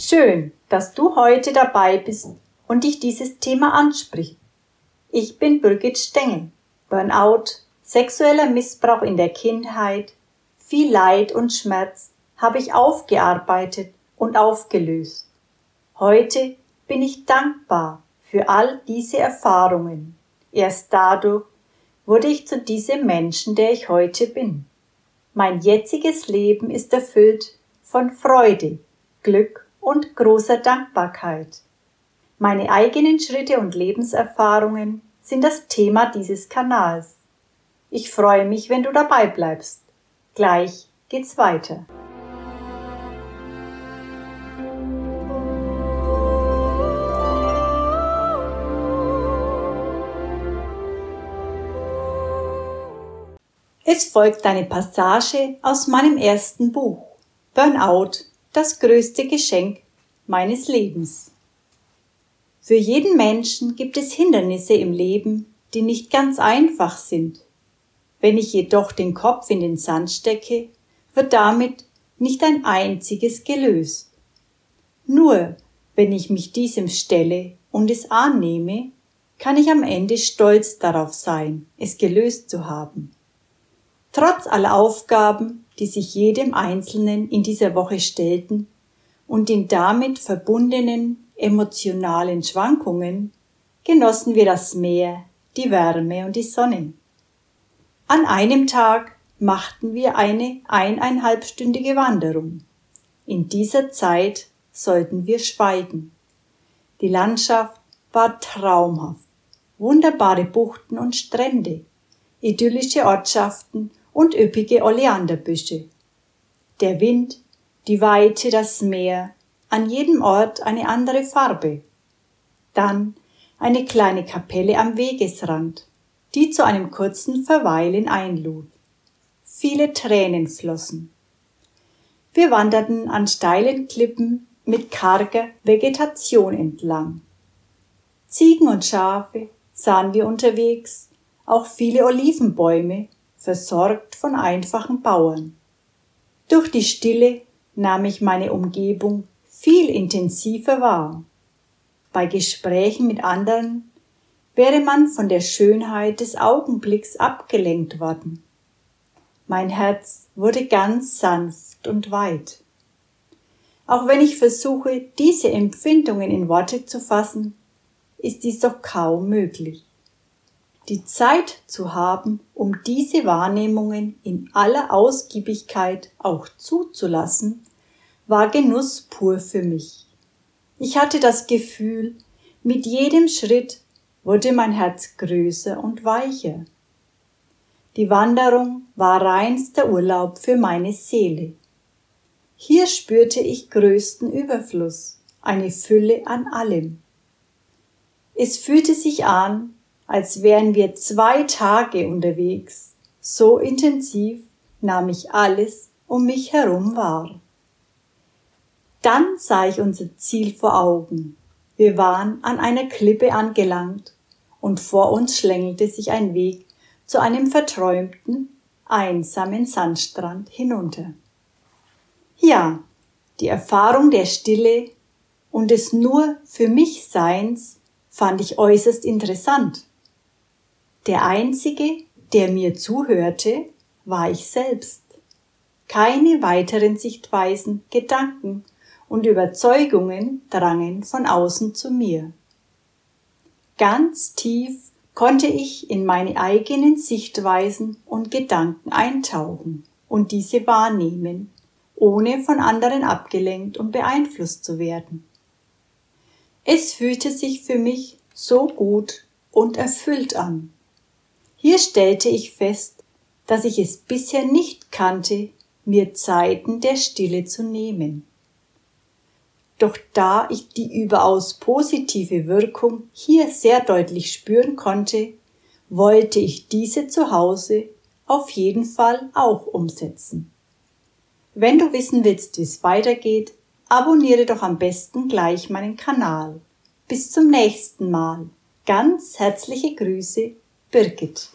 Schön, dass du heute dabei bist und dich dieses Thema anspricht. Ich bin Birgit Stengel. Burnout, sexueller Missbrauch in der Kindheit, viel Leid und Schmerz habe ich aufgearbeitet und aufgelöst. Heute bin ich dankbar für all diese Erfahrungen. Erst dadurch wurde ich zu diesem Menschen, der ich heute bin. Mein jetziges Leben ist erfüllt von Freude, Glück und großer Dankbarkeit. Meine eigenen Schritte und Lebenserfahrungen sind das Thema dieses Kanals. Ich freue mich, wenn du dabei bleibst. Gleich geht's weiter. Es folgt eine Passage aus meinem ersten Buch Burnout das größte Geschenk meines Lebens. Für jeden Menschen gibt es Hindernisse im Leben, die nicht ganz einfach sind. Wenn ich jedoch den Kopf in den Sand stecke, wird damit nicht ein einziges gelöst. Nur wenn ich mich diesem stelle und es annehme, kann ich am Ende stolz darauf sein, es gelöst zu haben. Trotz aller Aufgaben, die sich jedem Einzelnen in dieser Woche stellten und den damit verbundenen emotionalen Schwankungen, genossen wir das Meer, die Wärme und die Sonne. An einem Tag machten wir eine eineinhalbstündige Wanderung. In dieser Zeit sollten wir schweigen. Die Landschaft war traumhaft. Wunderbare Buchten und Strände, idyllische Ortschaften und üppige Oleanderbüsche. Der Wind, die Weite, das Meer, an jedem Ort eine andere Farbe. Dann eine kleine Kapelle am Wegesrand, die zu einem kurzen Verweilen einlud. Viele Tränen flossen. Wir wanderten an steilen Klippen mit karger Vegetation entlang. Ziegen und Schafe sahen wir unterwegs, auch viele Olivenbäume versorgt von einfachen Bauern. Durch die Stille nahm ich meine Umgebung viel intensiver wahr. Bei Gesprächen mit anderen wäre man von der Schönheit des Augenblicks abgelenkt worden. Mein Herz wurde ganz sanft und weit. Auch wenn ich versuche, diese Empfindungen in Worte zu fassen, ist dies doch kaum möglich. Die Zeit zu haben, um diese Wahrnehmungen in aller Ausgiebigkeit auch zuzulassen, war Genuss pur für mich. Ich hatte das Gefühl, mit jedem Schritt wurde mein Herz größer und weicher. Die Wanderung war reinster Urlaub für meine Seele. Hier spürte ich größten Überfluss, eine Fülle an allem. Es fühlte sich an, als wären wir zwei Tage unterwegs. So intensiv nahm ich alles um mich herum wahr. Dann sah ich unser Ziel vor Augen. Wir waren an einer Klippe angelangt und vor uns schlängelte sich ein Weg zu einem verträumten, einsamen Sandstrand hinunter. Ja, die Erfahrung der Stille und des nur für mich Seins fand ich äußerst interessant. Der Einzige, der mir zuhörte, war ich selbst. Keine weiteren Sichtweisen, Gedanken und Überzeugungen drangen von außen zu mir. Ganz tief konnte ich in meine eigenen Sichtweisen und Gedanken eintauchen und diese wahrnehmen, ohne von anderen abgelenkt und beeinflusst zu werden. Es fühlte sich für mich so gut und erfüllt an. Hier stellte ich fest, dass ich es bisher nicht kannte, mir Zeiten der Stille zu nehmen. Doch da ich die überaus positive Wirkung hier sehr deutlich spüren konnte, wollte ich diese zu Hause auf jeden Fall auch umsetzen. Wenn du wissen willst, wie es weitergeht, abonniere doch am besten gleich meinen Kanal. Bis zum nächsten Mal. Ganz herzliche Grüße, Birgit.